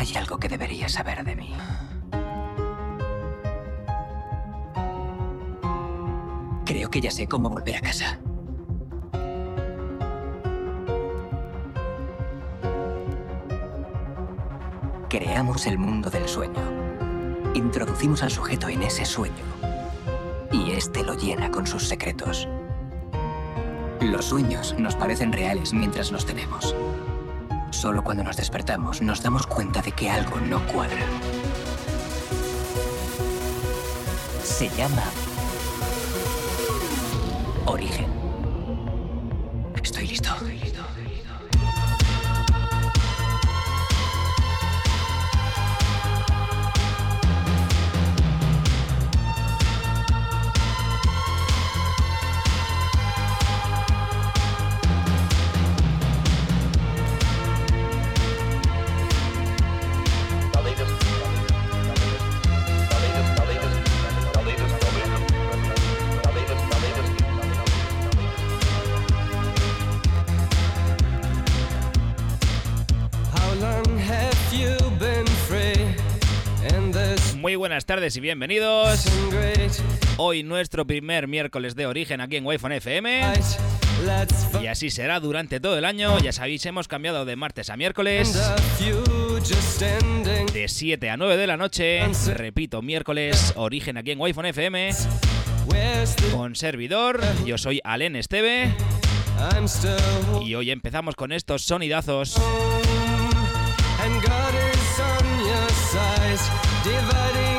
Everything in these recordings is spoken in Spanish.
Hay algo que deberías saber de mí. Creo que ya sé cómo volver a casa. Creamos el mundo del sueño. Introducimos al sujeto en ese sueño. Y este lo llena con sus secretos. Los sueños nos parecen reales mientras los tenemos. Solo cuando nos despertamos nos damos cuenta de que algo no cuadra. Se llama origen. Y bienvenidos. Hoy nuestro primer miércoles de origen aquí en wi FM. Y así será durante todo el año. Ya sabéis, hemos cambiado de martes a miércoles. De 7 a 9 de la noche. Repito, miércoles, origen aquí en wi FM. Con servidor, yo soy Alen Esteve. Y hoy empezamos con estos sonidazos. dividing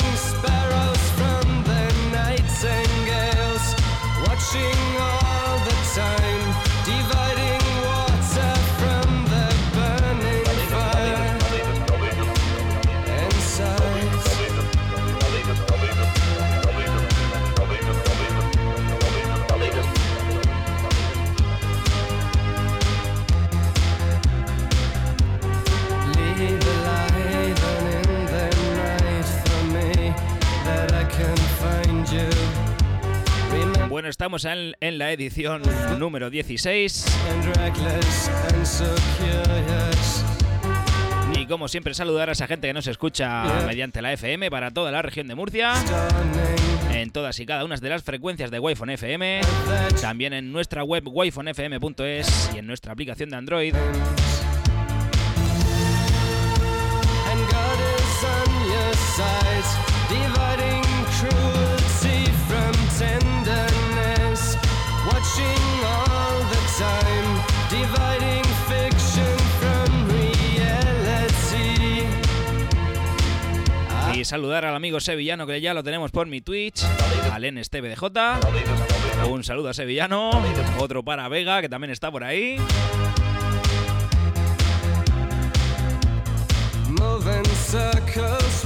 all the time, Bueno, estamos en, en la edición número 16. and reckless and so curious. Y como siempre, saludar a esa gente que nos escucha mediante la FM para toda la región de Murcia, en todas y cada una de las frecuencias de Wi-Fi FM, también en nuestra web wifonfm.es y en nuestra aplicación de Android. Y saludar al amigo sevillano que ya lo tenemos por mi Twitch, Alen Esteve de J. Un saludo a Sevillano, otro para Vega que también está por ahí. Move in circles,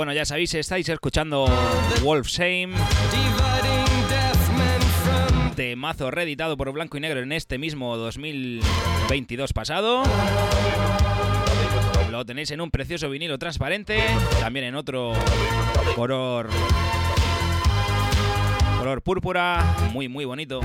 bueno, ya sabéis, estáis escuchando Wolf Shame, temazo reeditado por Blanco y Negro en este mismo 2022 pasado. Lo tenéis en un precioso vinilo transparente, también en otro color color púrpura, muy muy bonito.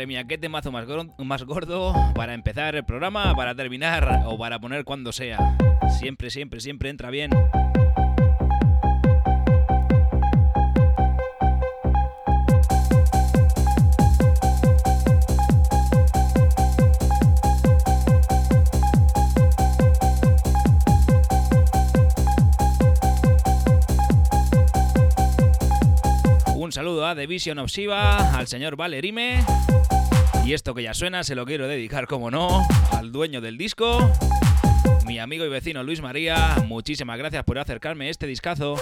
Madre mía, qué temazo más, más gordo para empezar el programa, para terminar o para poner cuando sea. Siempre, siempre, siempre entra bien. Un saludo a The Vision of Shiva, al señor Valerime. Y esto que ya suena se lo quiero dedicar, como no, al dueño del disco, mi amigo y vecino Luis María. Muchísimas gracias por acercarme este discazo.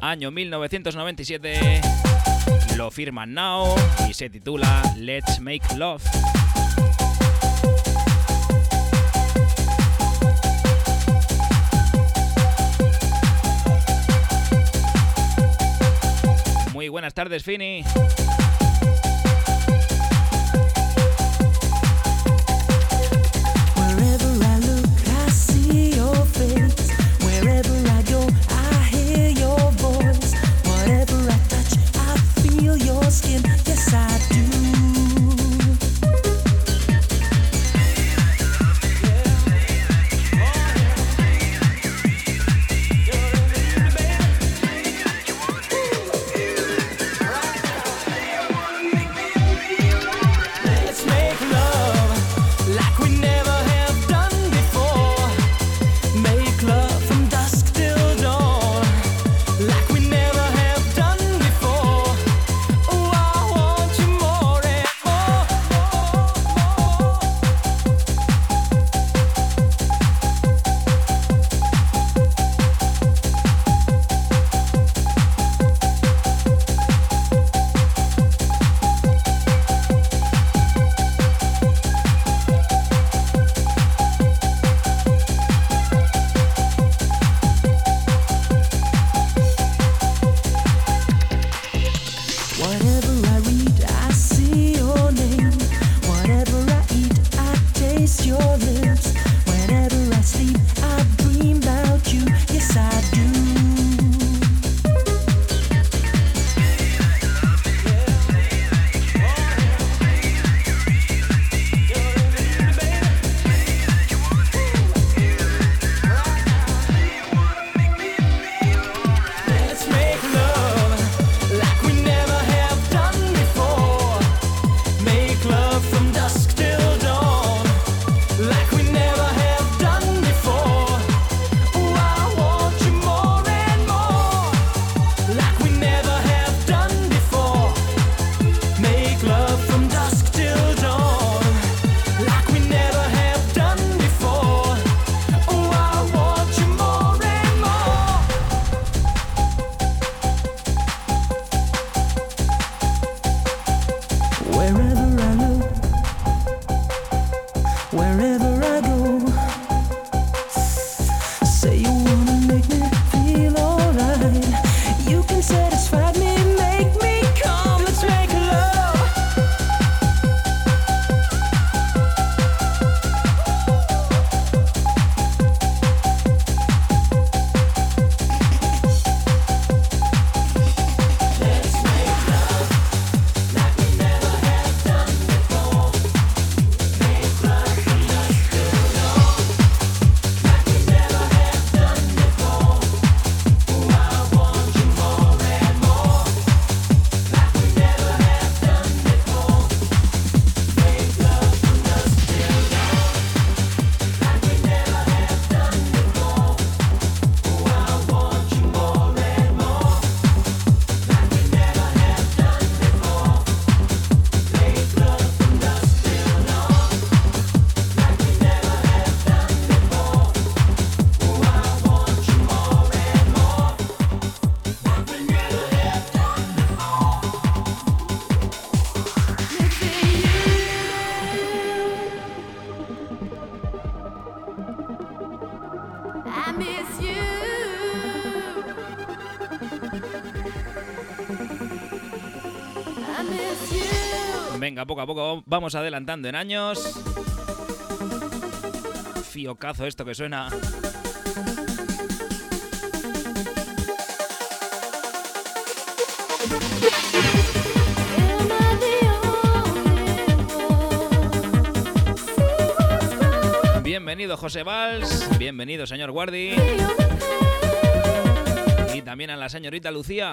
Año 1997, lo firman Now y se titula Let's Make Love. Buenas tardes, Fini. A poco vamos adelantando en años. Fiocazo esto que suena. Bienvenido José Valls, bienvenido señor Guardi y también a la señorita Lucía.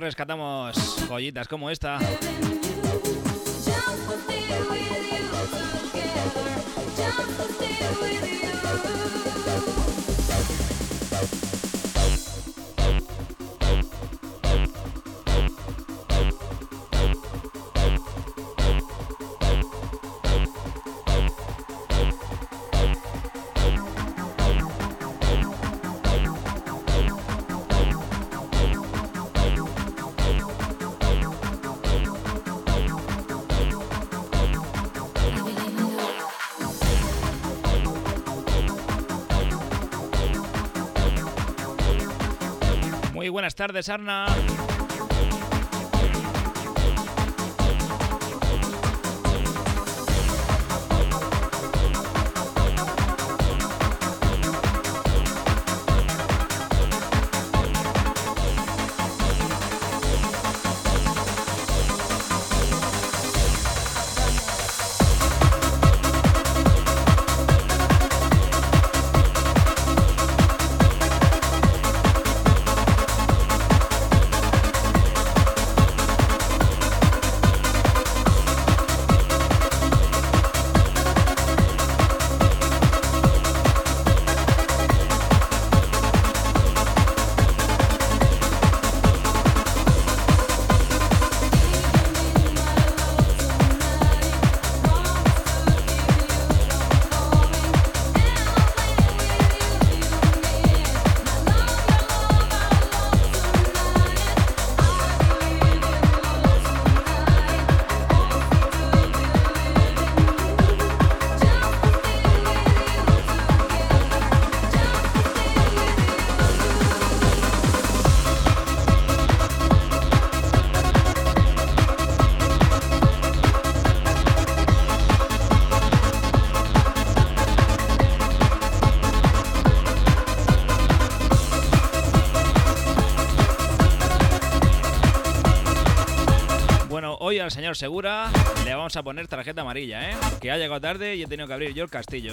Rescatamos joyitas como esta. Buenas tardes, Arna. Al señor Segura le vamos a poner tarjeta amarilla, ¿eh? Que ha llegado tarde y he tenido que abrir yo el castillo.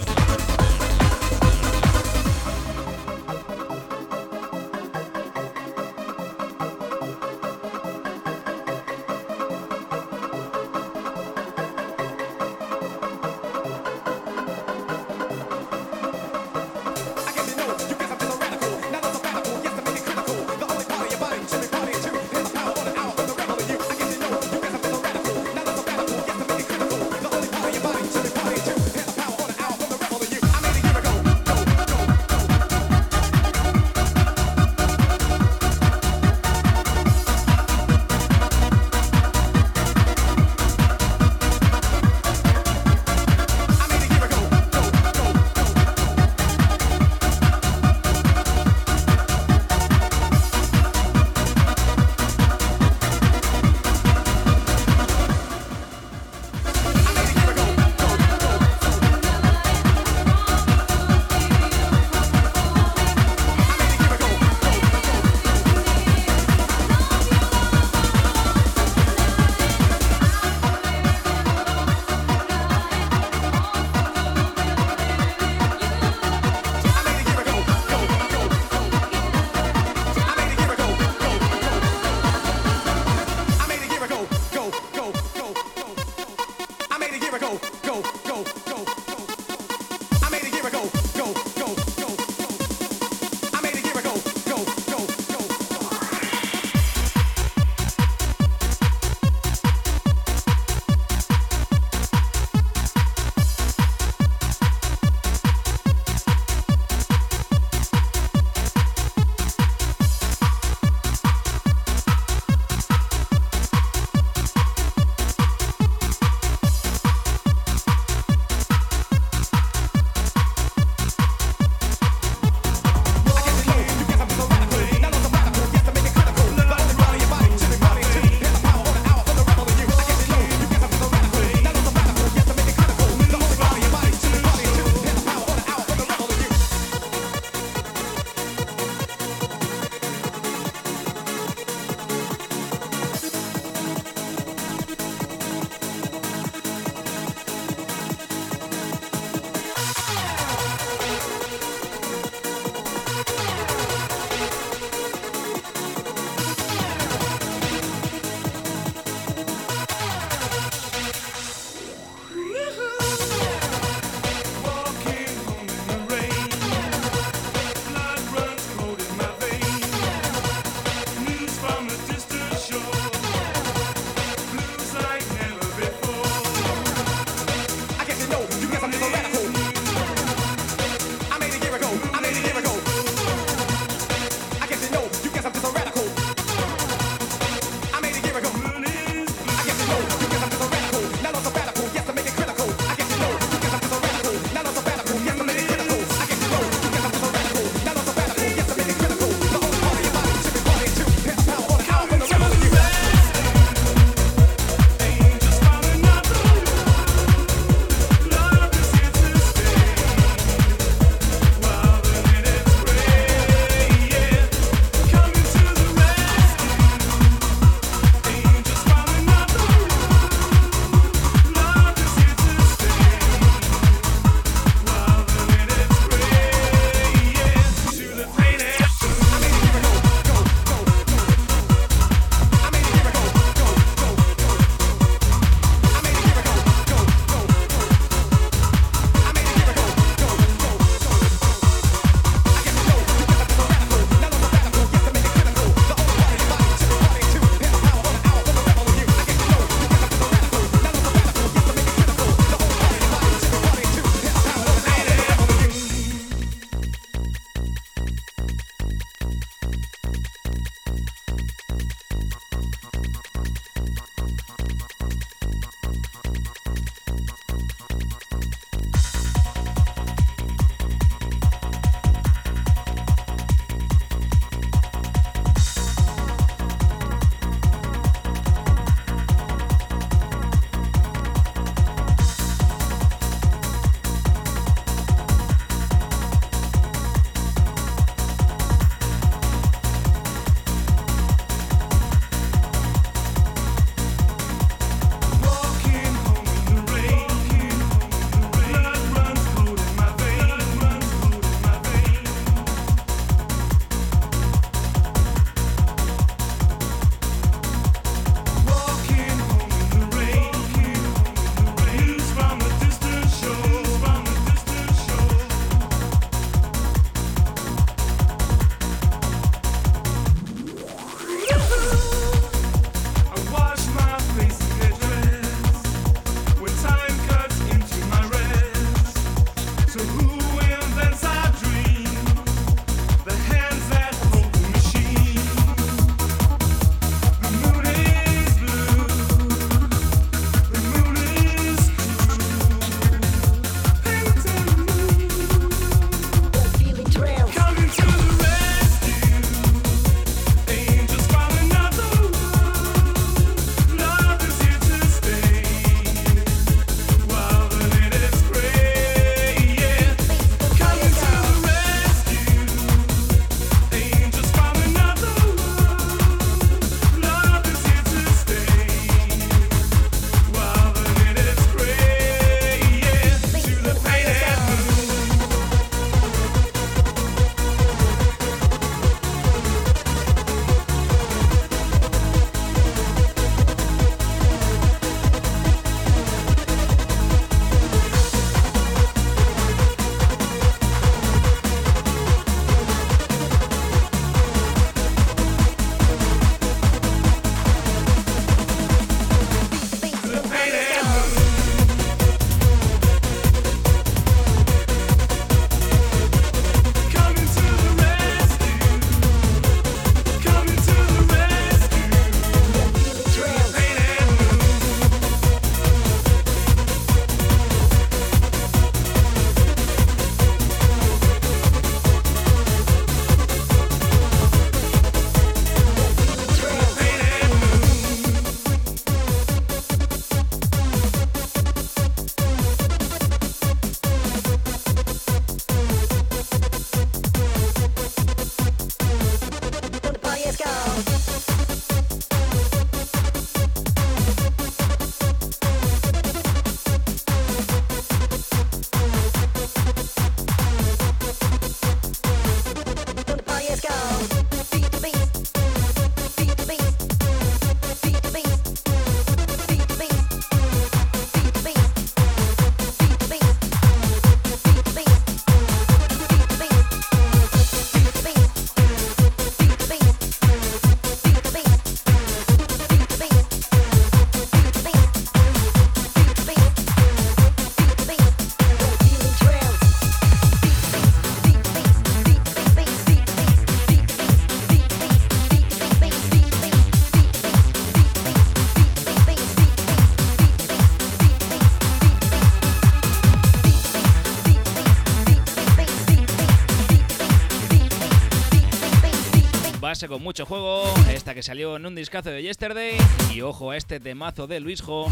Con mucho juego, esta que salió en un discazo de Yesterday y ojo a este temazo de Luisjo.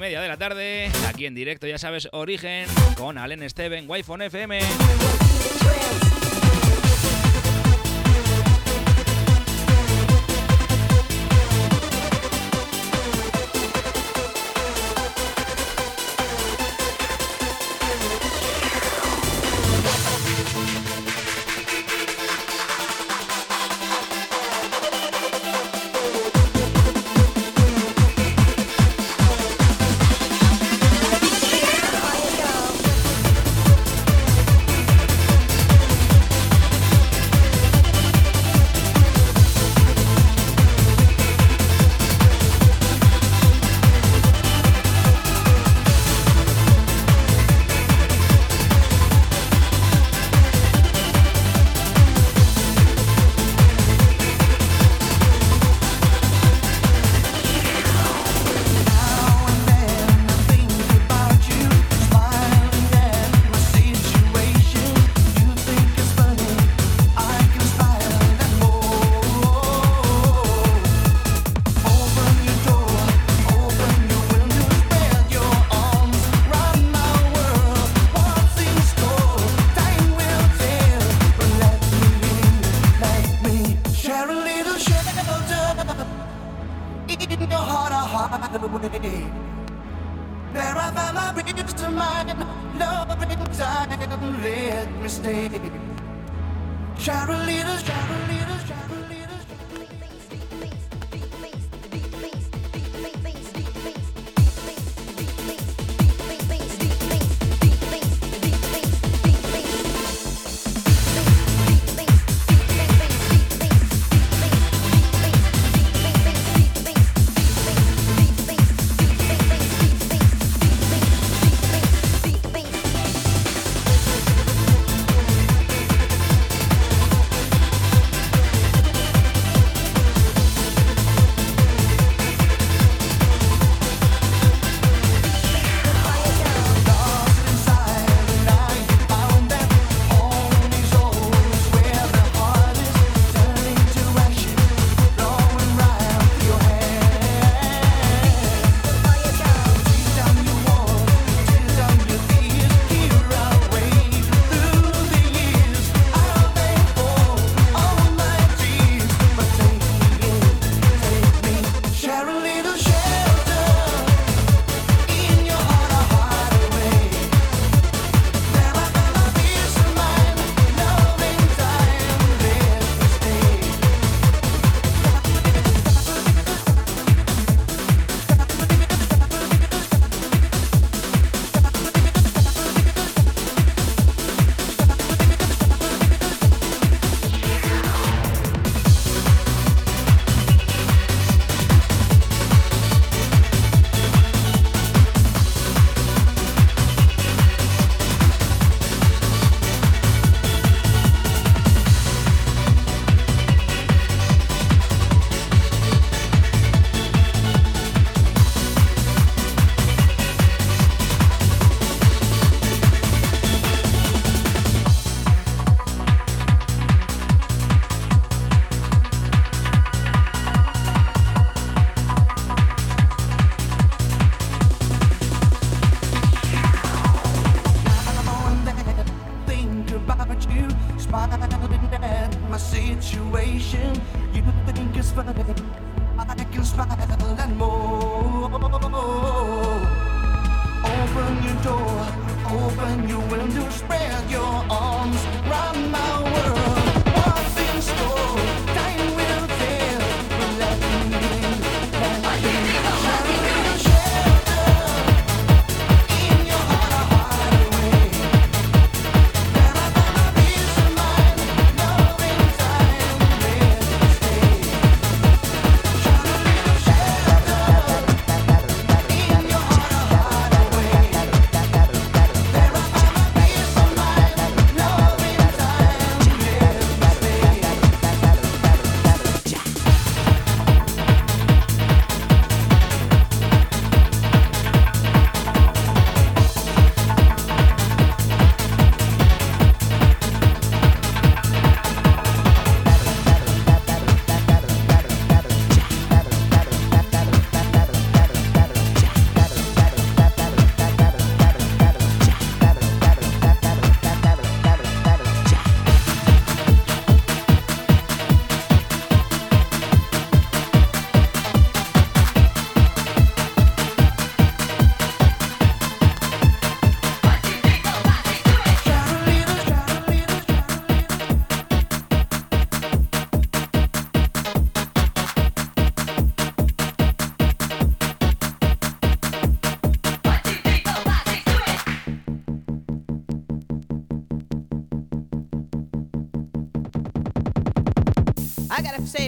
Media de la tarde, aquí en directo, ya sabes, Origen, con Allen Steven, Wi-Fi FM.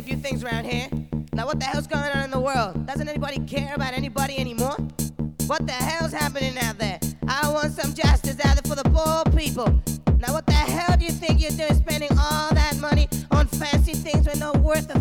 A few things around here. Now, what the hell's going on in the world? Doesn't anybody care about anybody anymore? What the hell's happening out there? I want some justice out there for the poor people. Now, what the hell do you think you're doing spending all that money on fancy things they're not worth a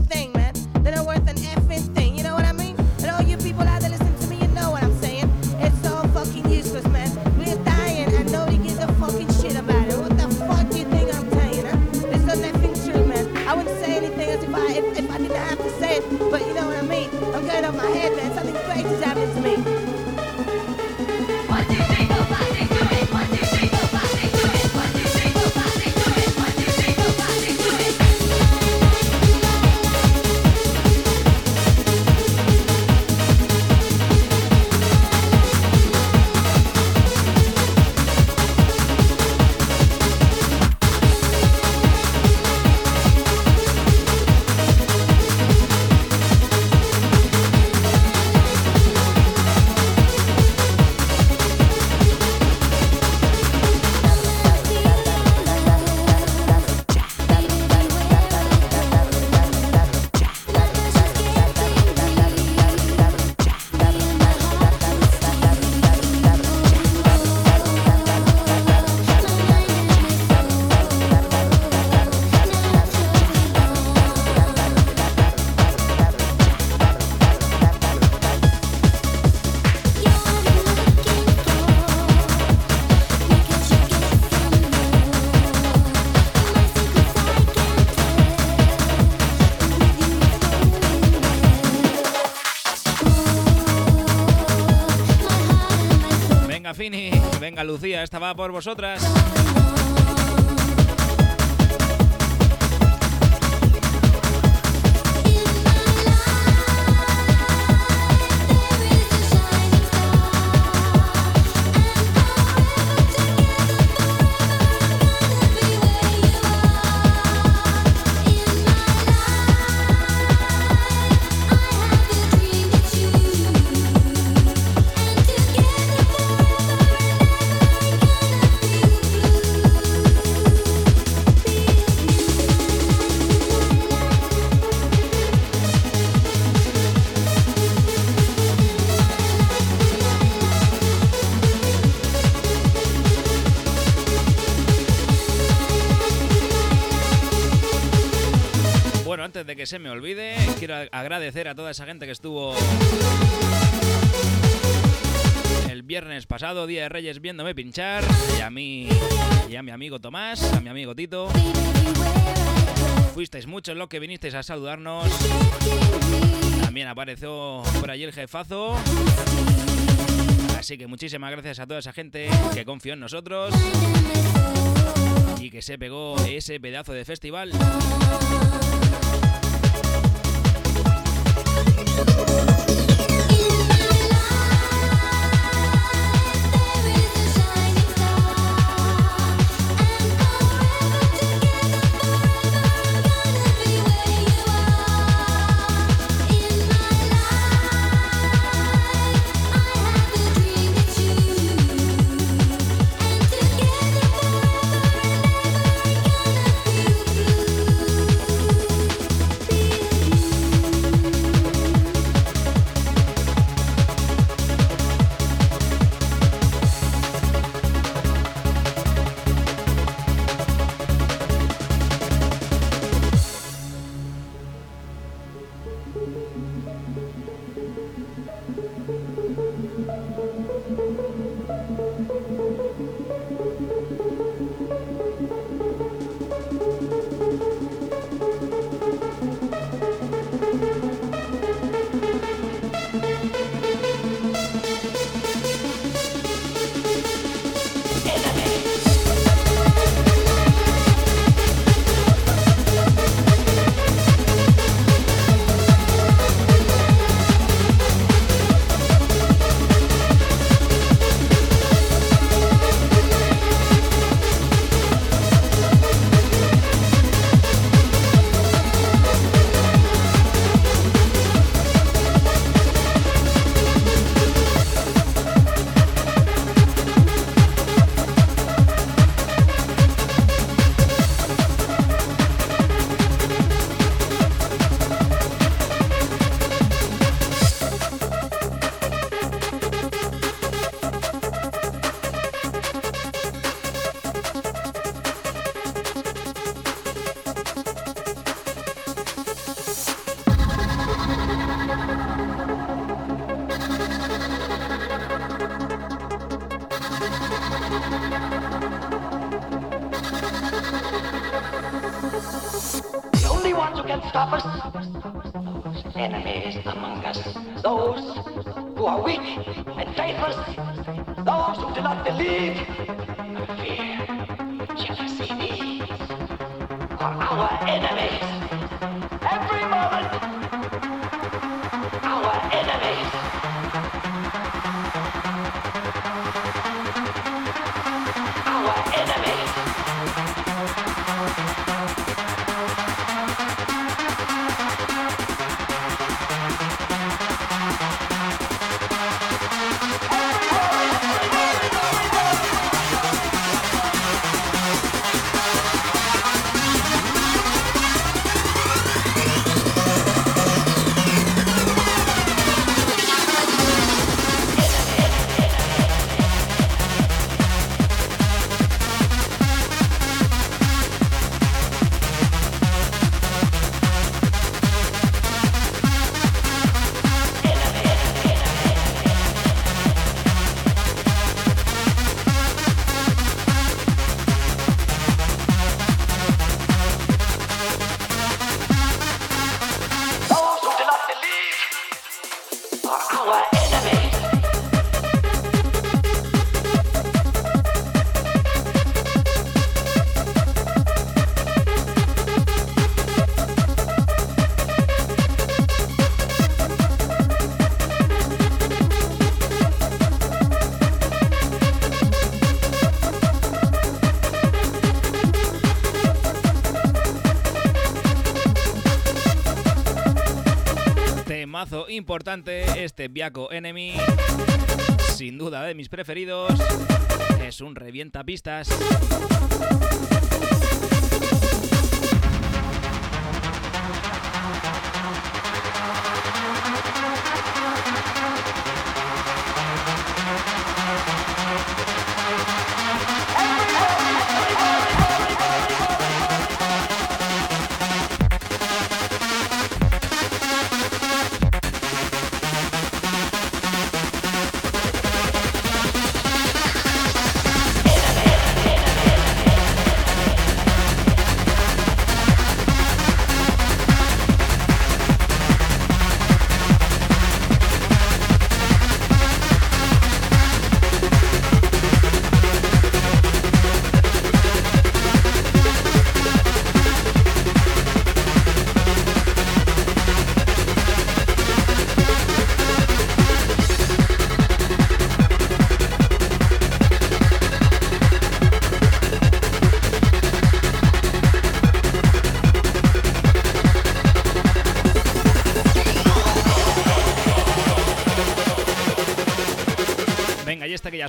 Venga, Lucía. Esta va por vosotras. de que se me olvide, quiero agradecer a toda esa gente que estuvo el viernes pasado, Día de Reyes, viéndome pinchar, y a mí, y a mi amigo Tomás, a mi amigo Tito. Fuisteis muchos los que vinisteis a saludarnos. También apareció por allí el jefazo. Así que muchísimas gracias a toda esa gente que confió en nosotros y que se pegó ese pedazo de festival. importante, este Biaco Enemy, sin duda de mis preferidos, es un revienta pistas.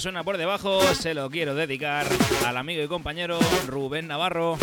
suena por debajo se lo quiero dedicar al amigo y compañero Rubén Navarro.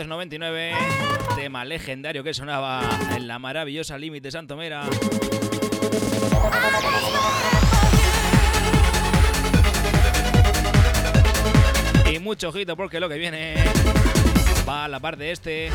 1999, tema legendario que sonaba en la maravillosa Límite Santomera. Y mucho ojito porque lo que viene va a la parte este.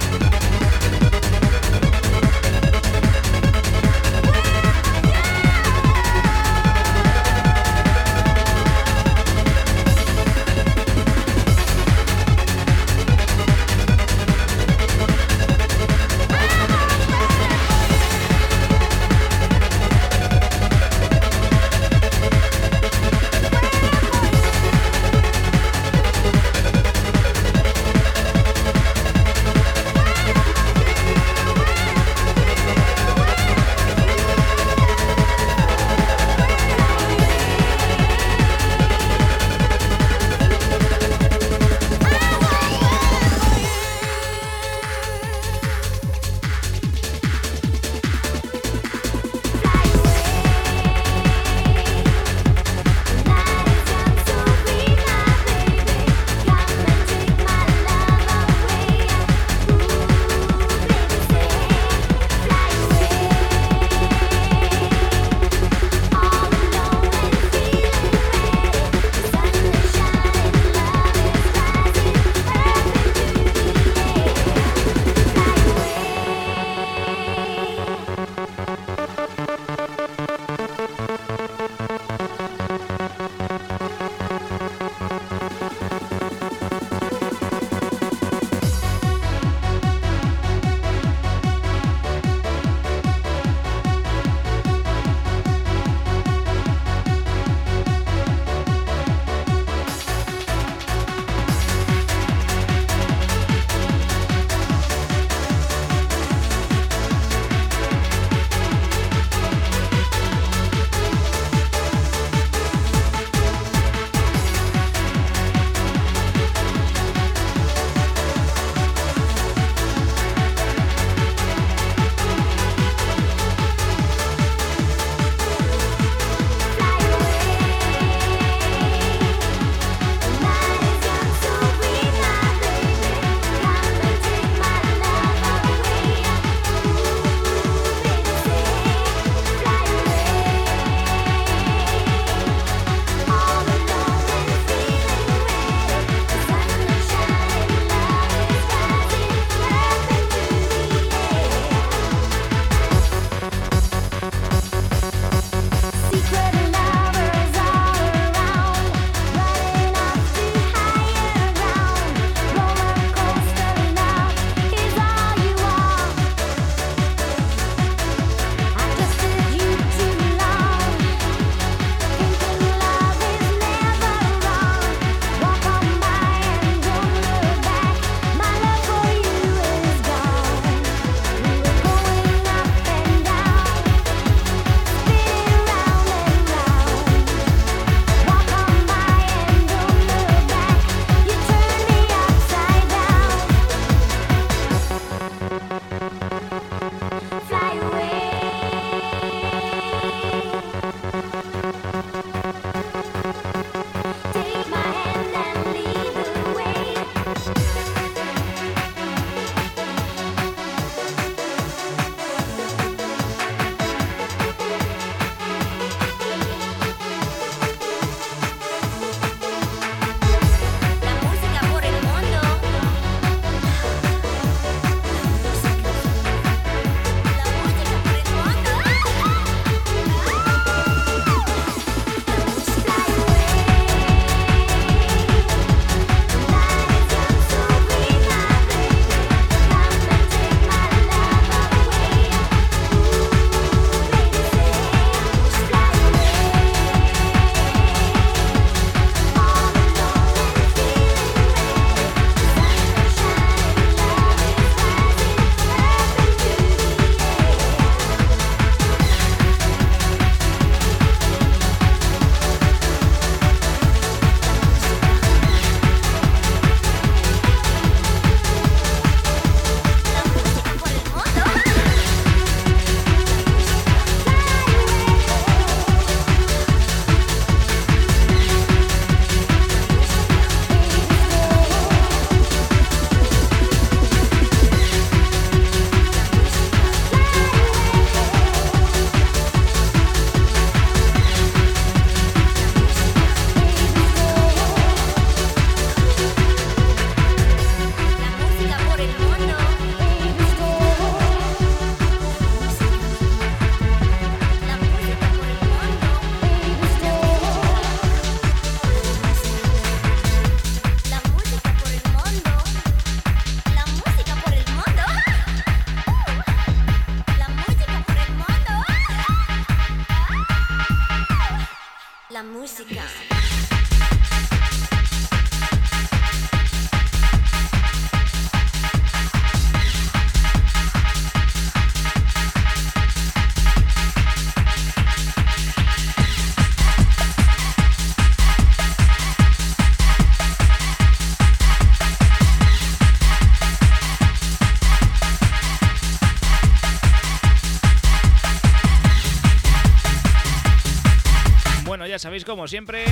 Bueno, ya sabéis como siempre,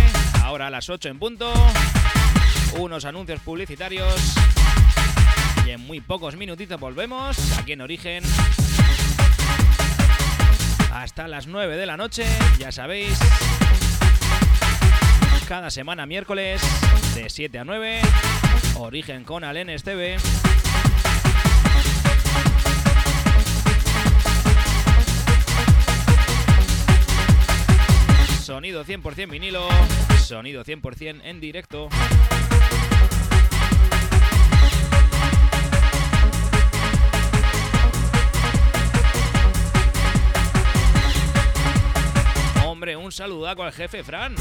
ahora a las 8 en punto, unos anuncios publicitarios y en muy pocos minutitos volvemos aquí en Origen. Hasta las 9 de la noche, ya sabéis. Cada semana miércoles de 7 a 9, Origen con Alenes TV. Sonido 100% vinilo, sonido 100% en directo. Hombre, un saludaco al jefe Fran.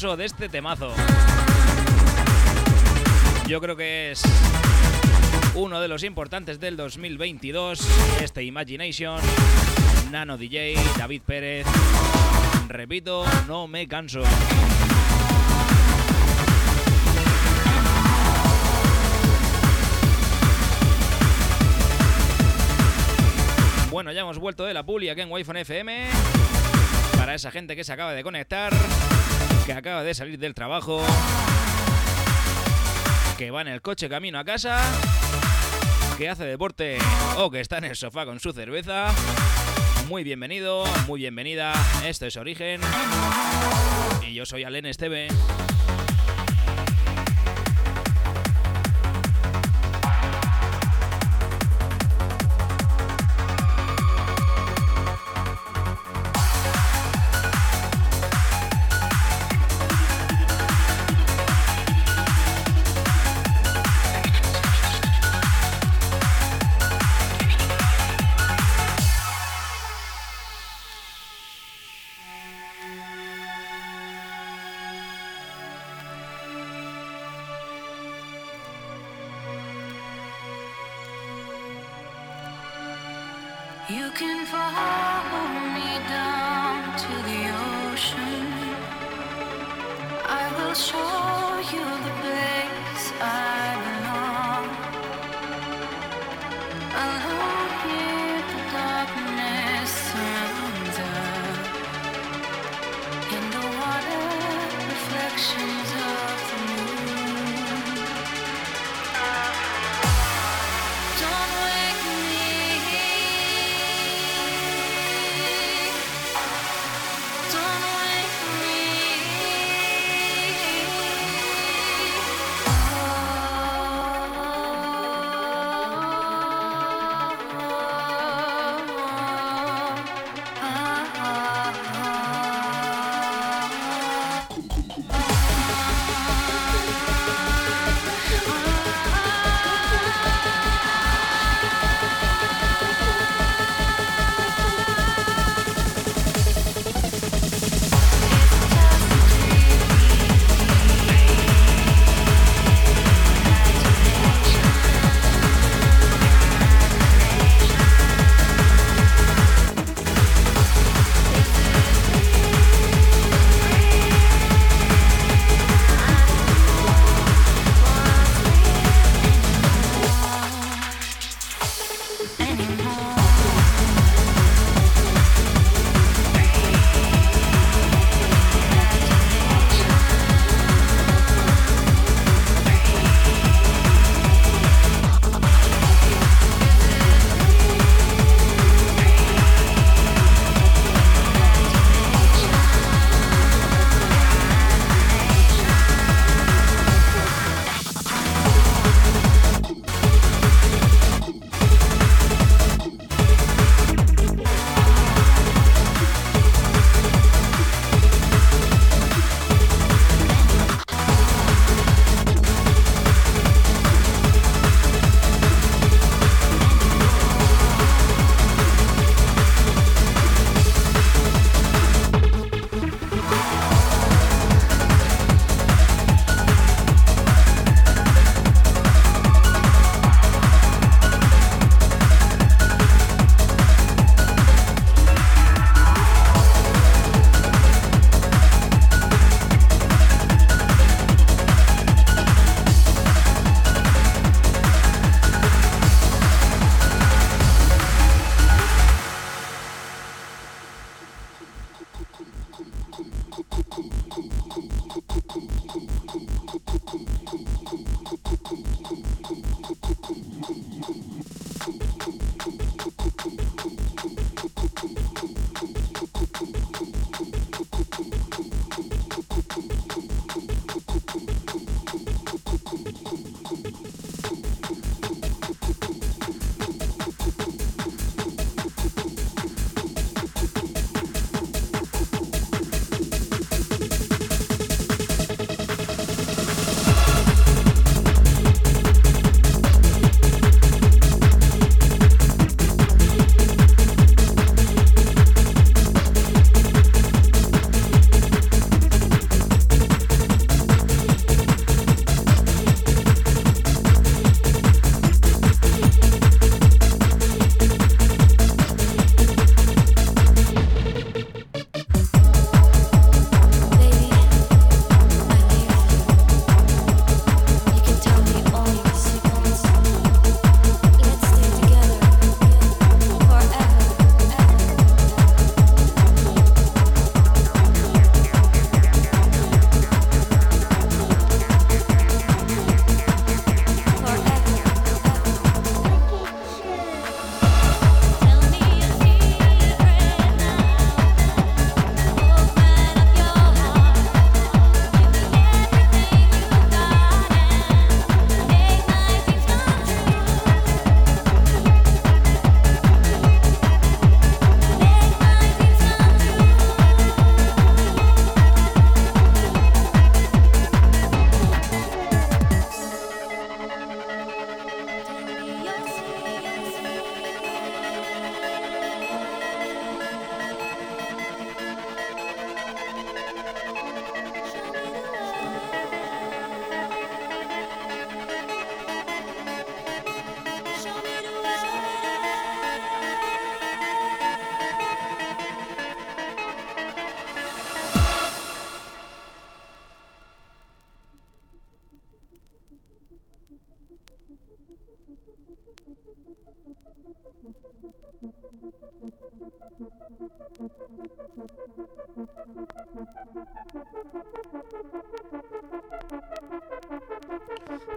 De este temazo. Yo creo que es uno de los importantes del 2022, este Imagination, Nano DJ, David Pérez. Repito, no me canso. Bueno, ya hemos vuelto de la puli aquí en Wi-Fi FM. Para esa gente que se acaba de conectar, que acaba de salir del trabajo, que va en el coche camino a casa, que hace deporte o que está en el sofá con su cerveza. Muy bienvenido, muy bienvenida. Esto es Origen. Y yo soy Alen Esteve. anyhow.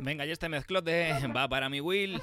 Venga, y este mezclote va para mi Will.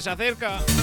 se acerca.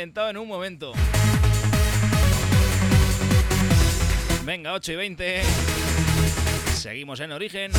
calentado en un momento. Venga, 8 y 20. Seguimos en origen.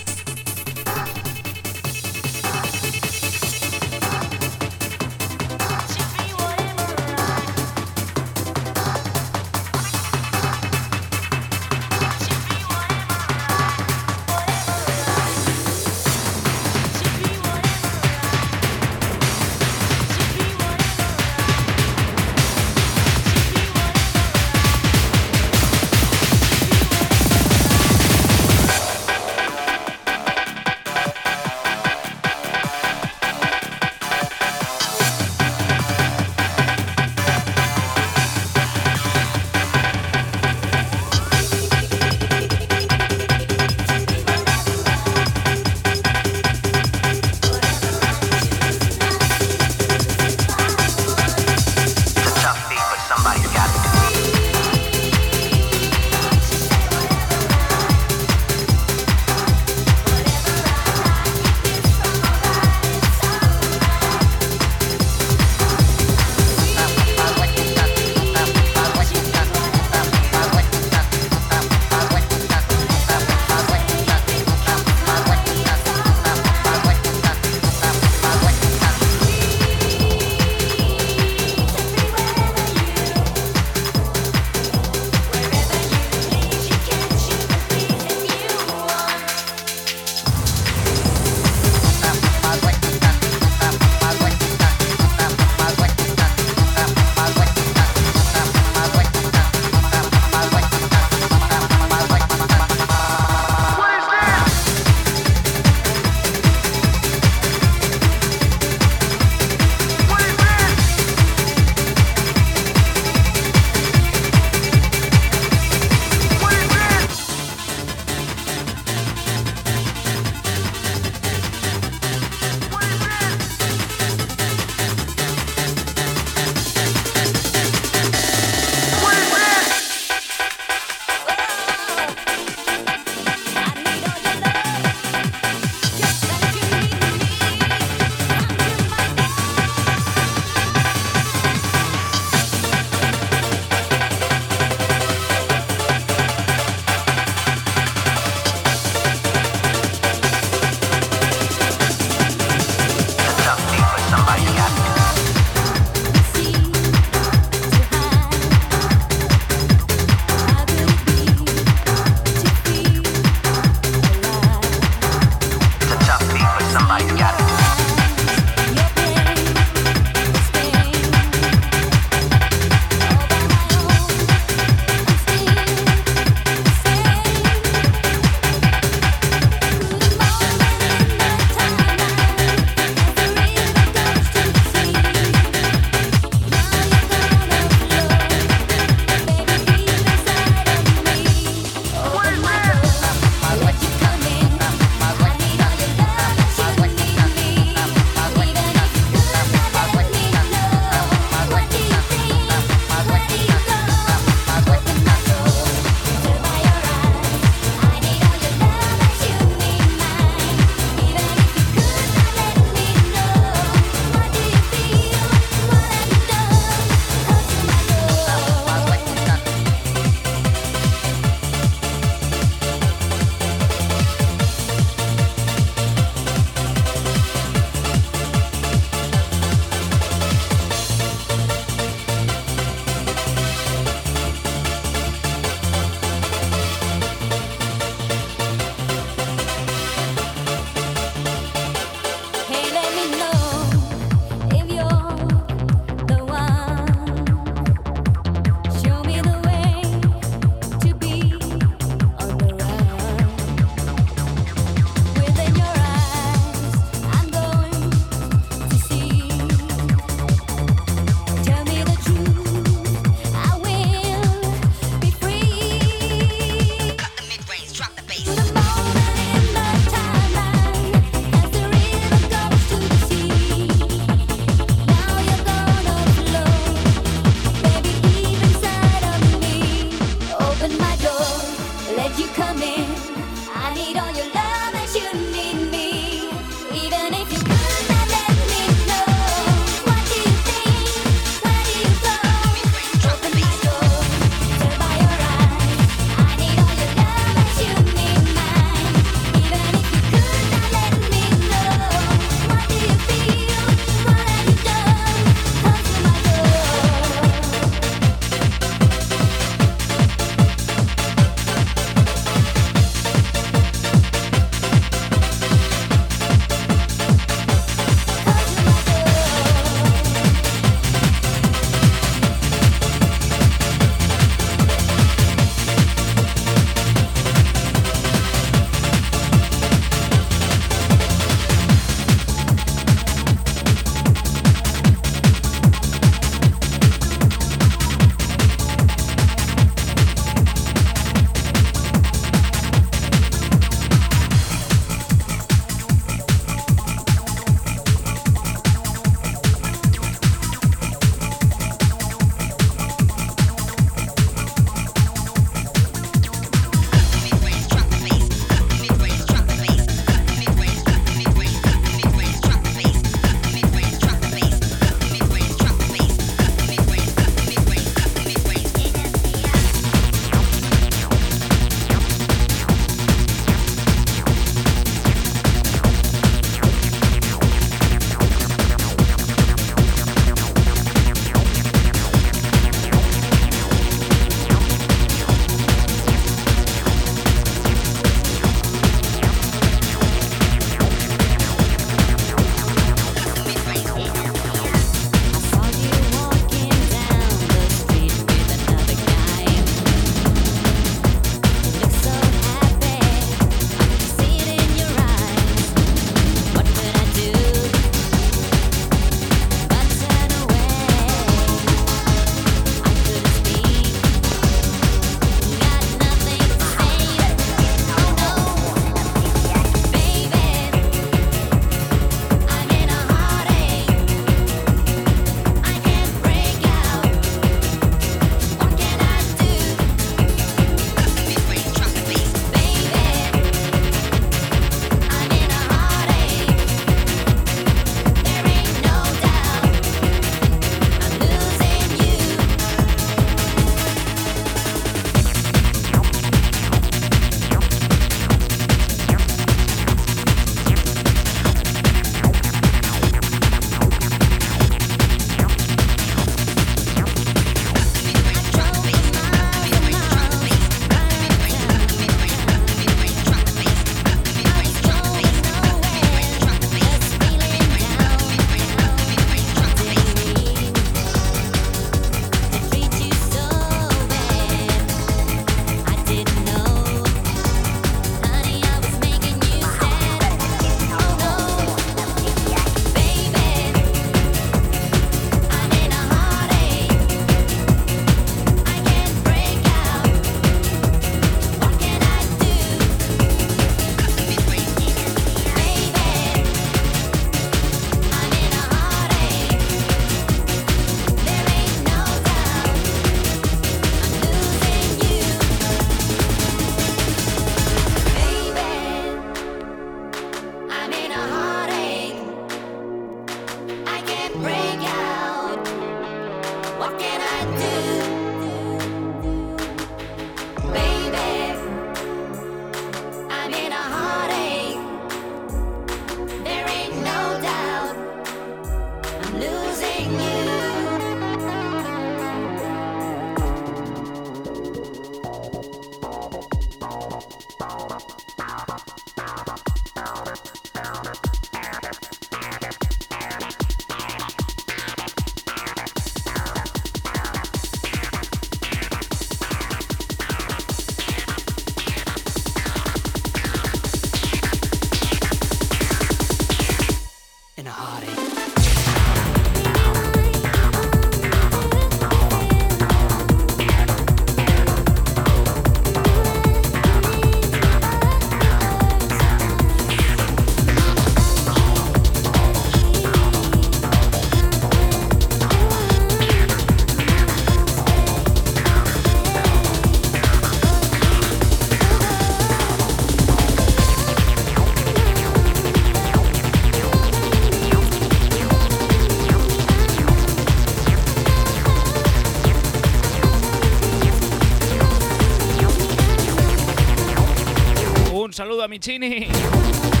Saludo a mi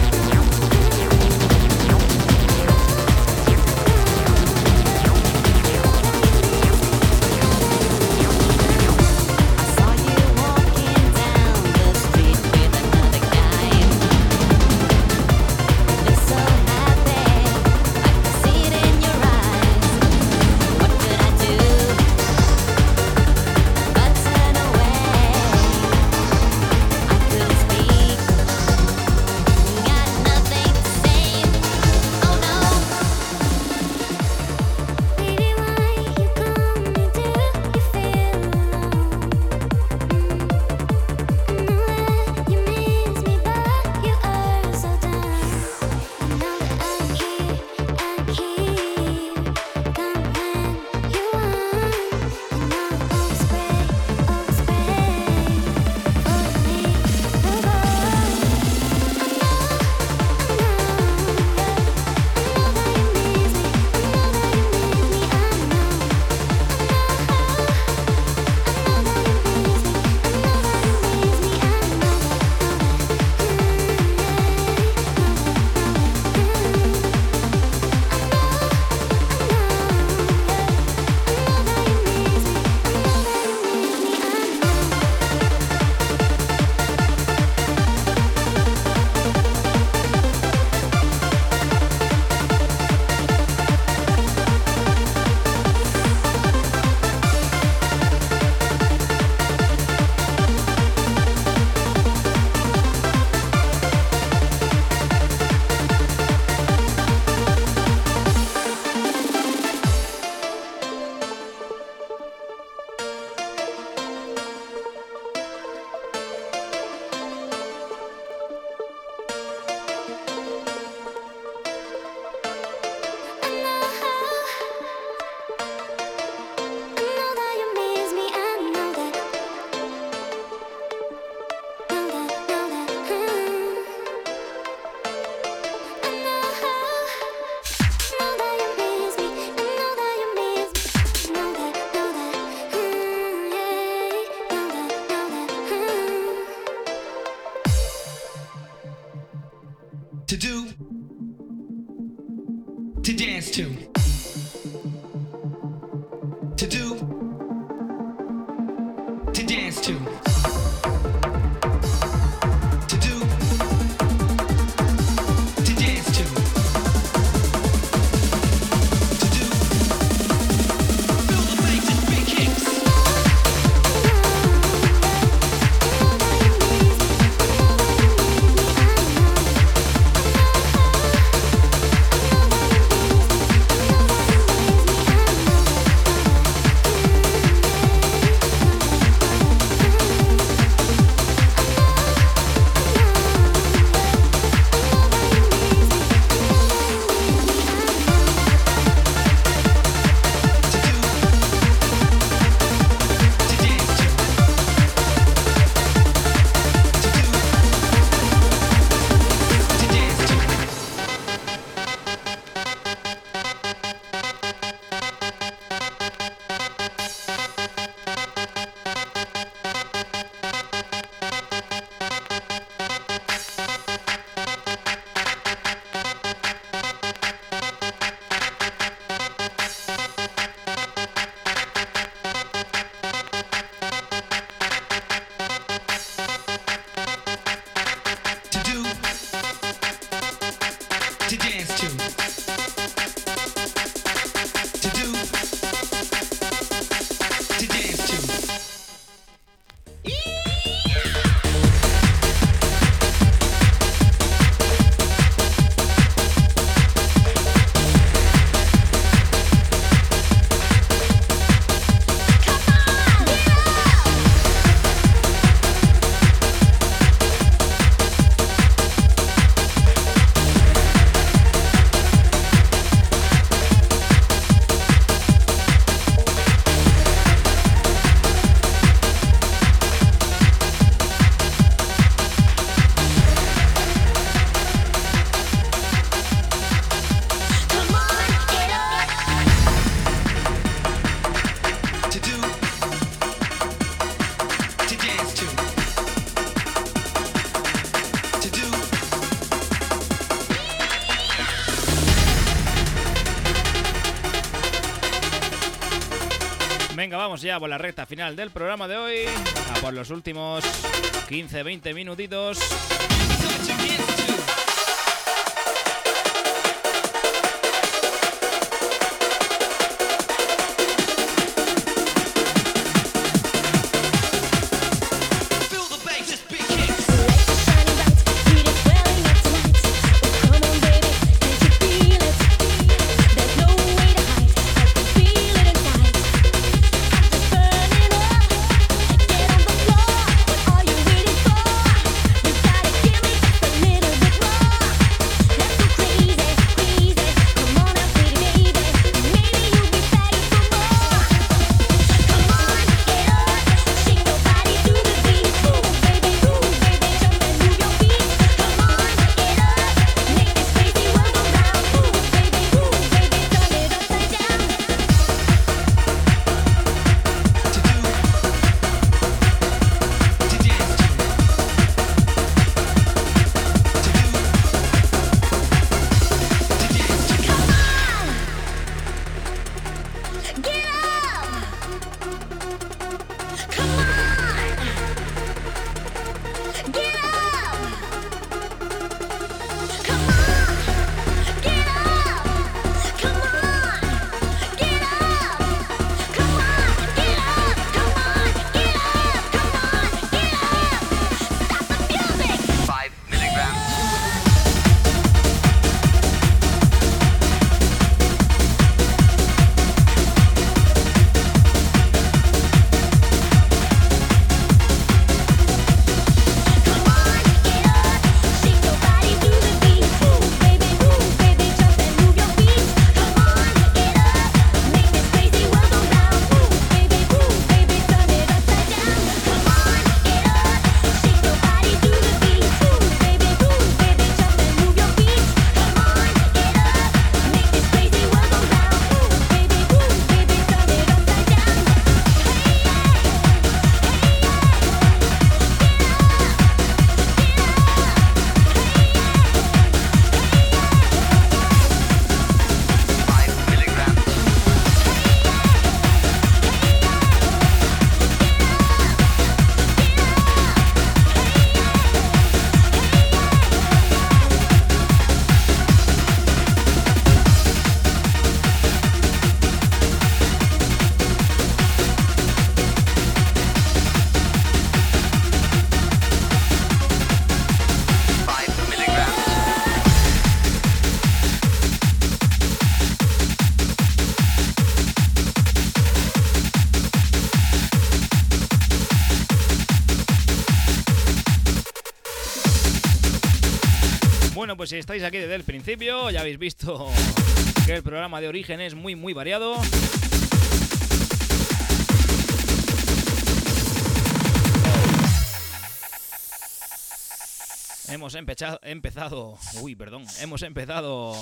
ya por la recta final del programa de hoy, a por los últimos 15-20 minutitos. Pues si estáis aquí desde el principio, ya habéis visto que el programa de origen es muy, muy variado. Hemos empecha- empezado, uy, perdón, hemos empezado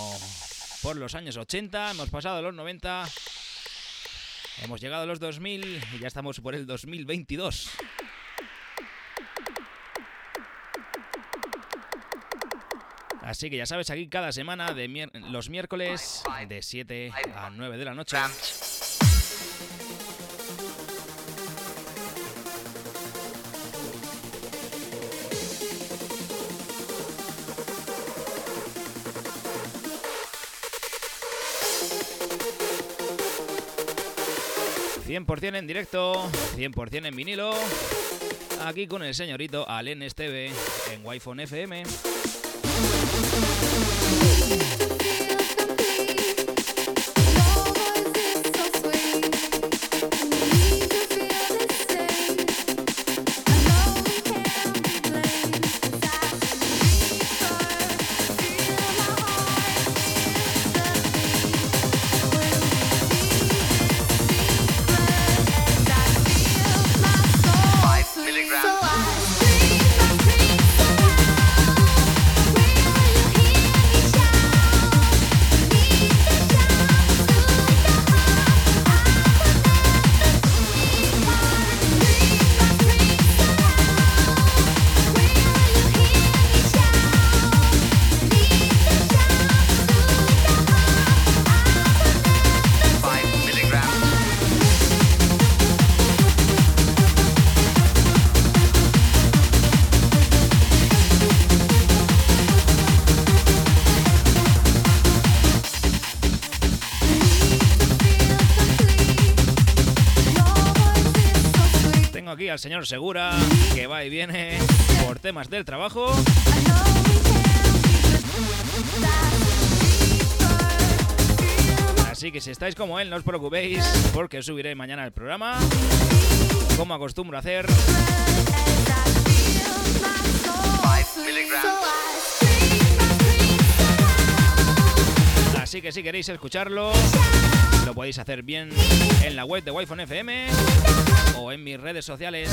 por los años 80, hemos pasado a los 90, hemos llegado a los 2000 y ya estamos por el 2022. Así que ya sabes, aquí cada semana de los miércoles de 7 a 9 de la noche. ...100% en directo, 100% en vinilo... ...aquí con el señorito Alen Esteve en Wi-Fi FM... すごい! Señor Segura, que va y viene por temas del trabajo. Así que si estáis como él, no os preocupéis, porque subiré mañana el programa, como acostumbro a hacer. Así que si queréis escucharlo, lo podéis hacer bien en la web de Wi-Fi FM o en mis redes sociales.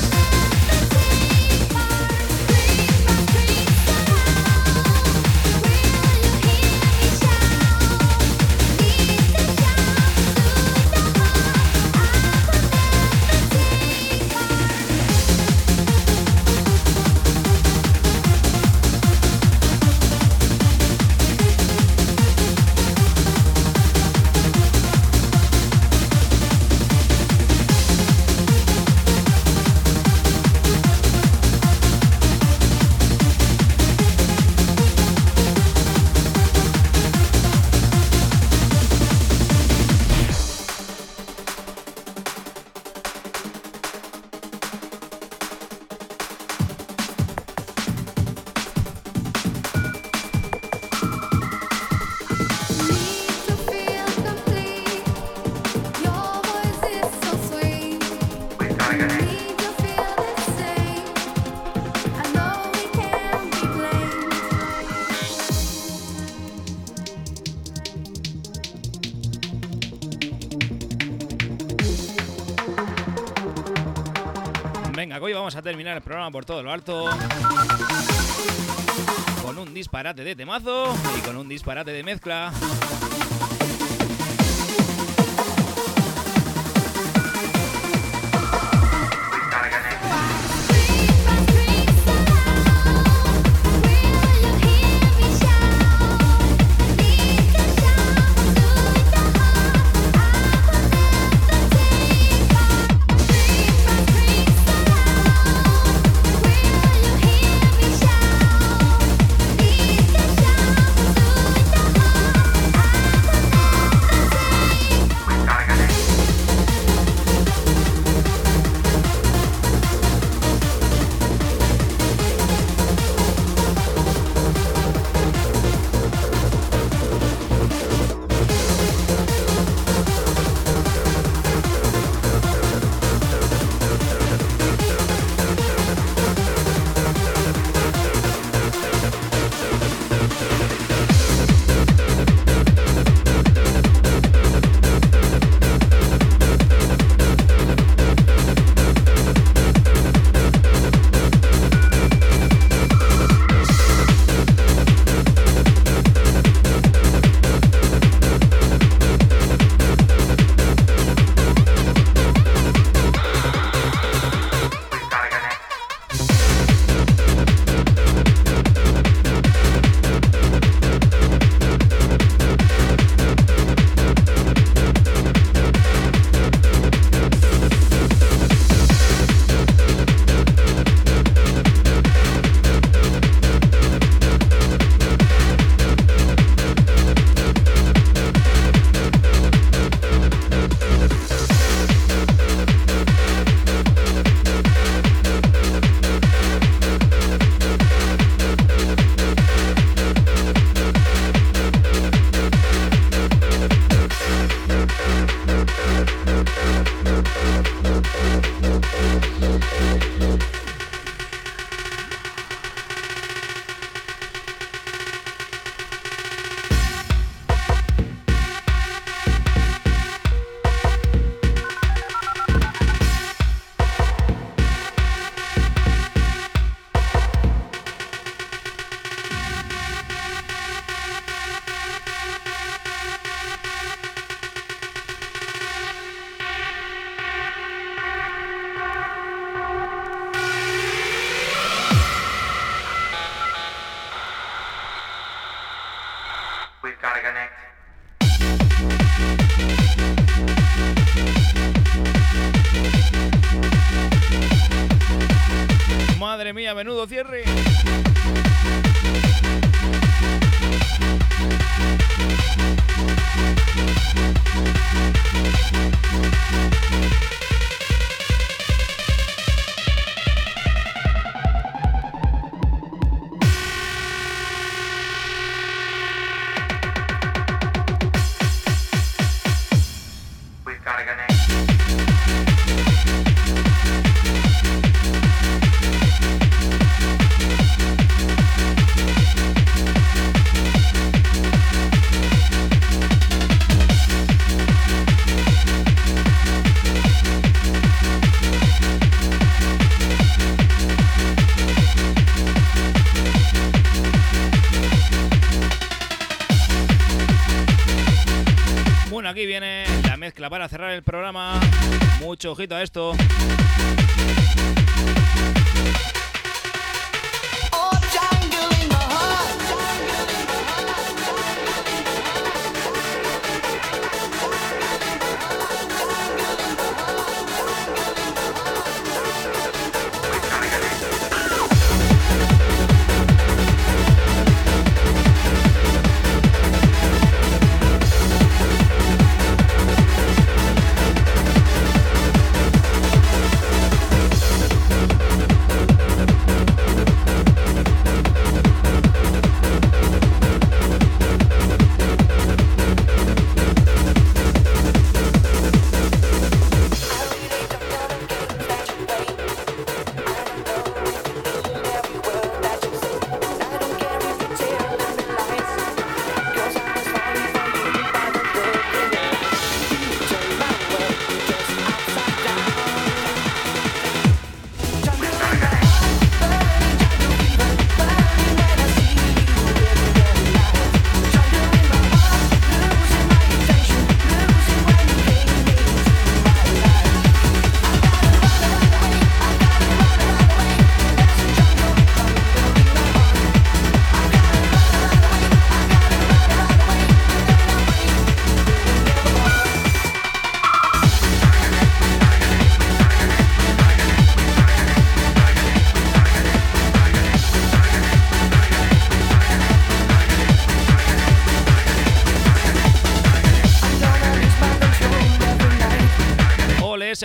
Terminar el programa por todo lo alto. Con un disparate de temazo y con un disparate de mezcla. Mía, menudo cierre. aquí viene la mezcla para cerrar el programa. Mucho ojito a esto.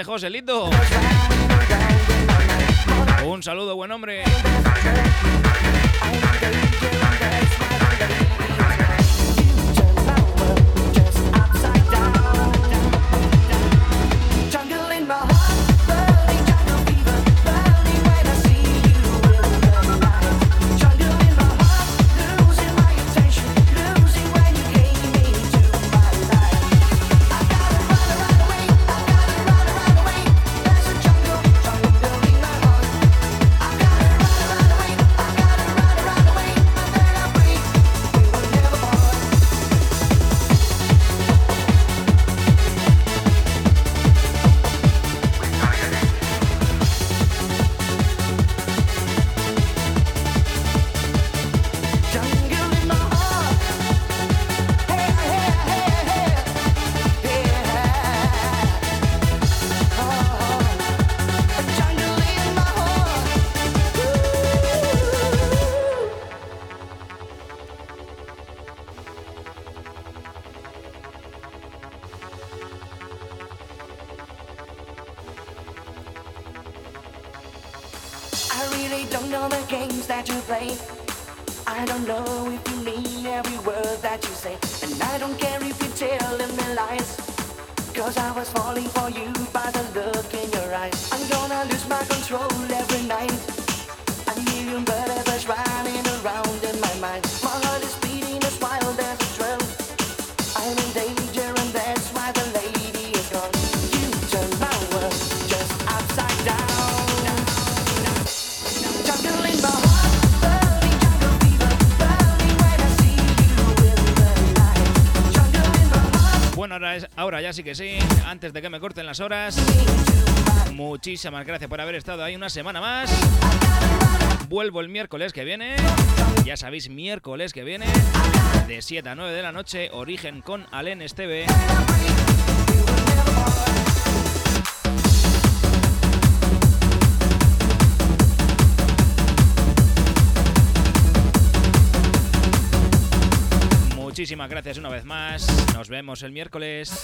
José Lili. ya sí que sí, antes de que me corten las horas. Muchísimas gracias por haber estado ahí una semana más. Vuelvo el miércoles que viene. Ya sabéis, miércoles que viene. De 7 a 9 de la noche, Origen con Alen Esteve. Muchísimas gracias una vez más. Nos vemos el miércoles.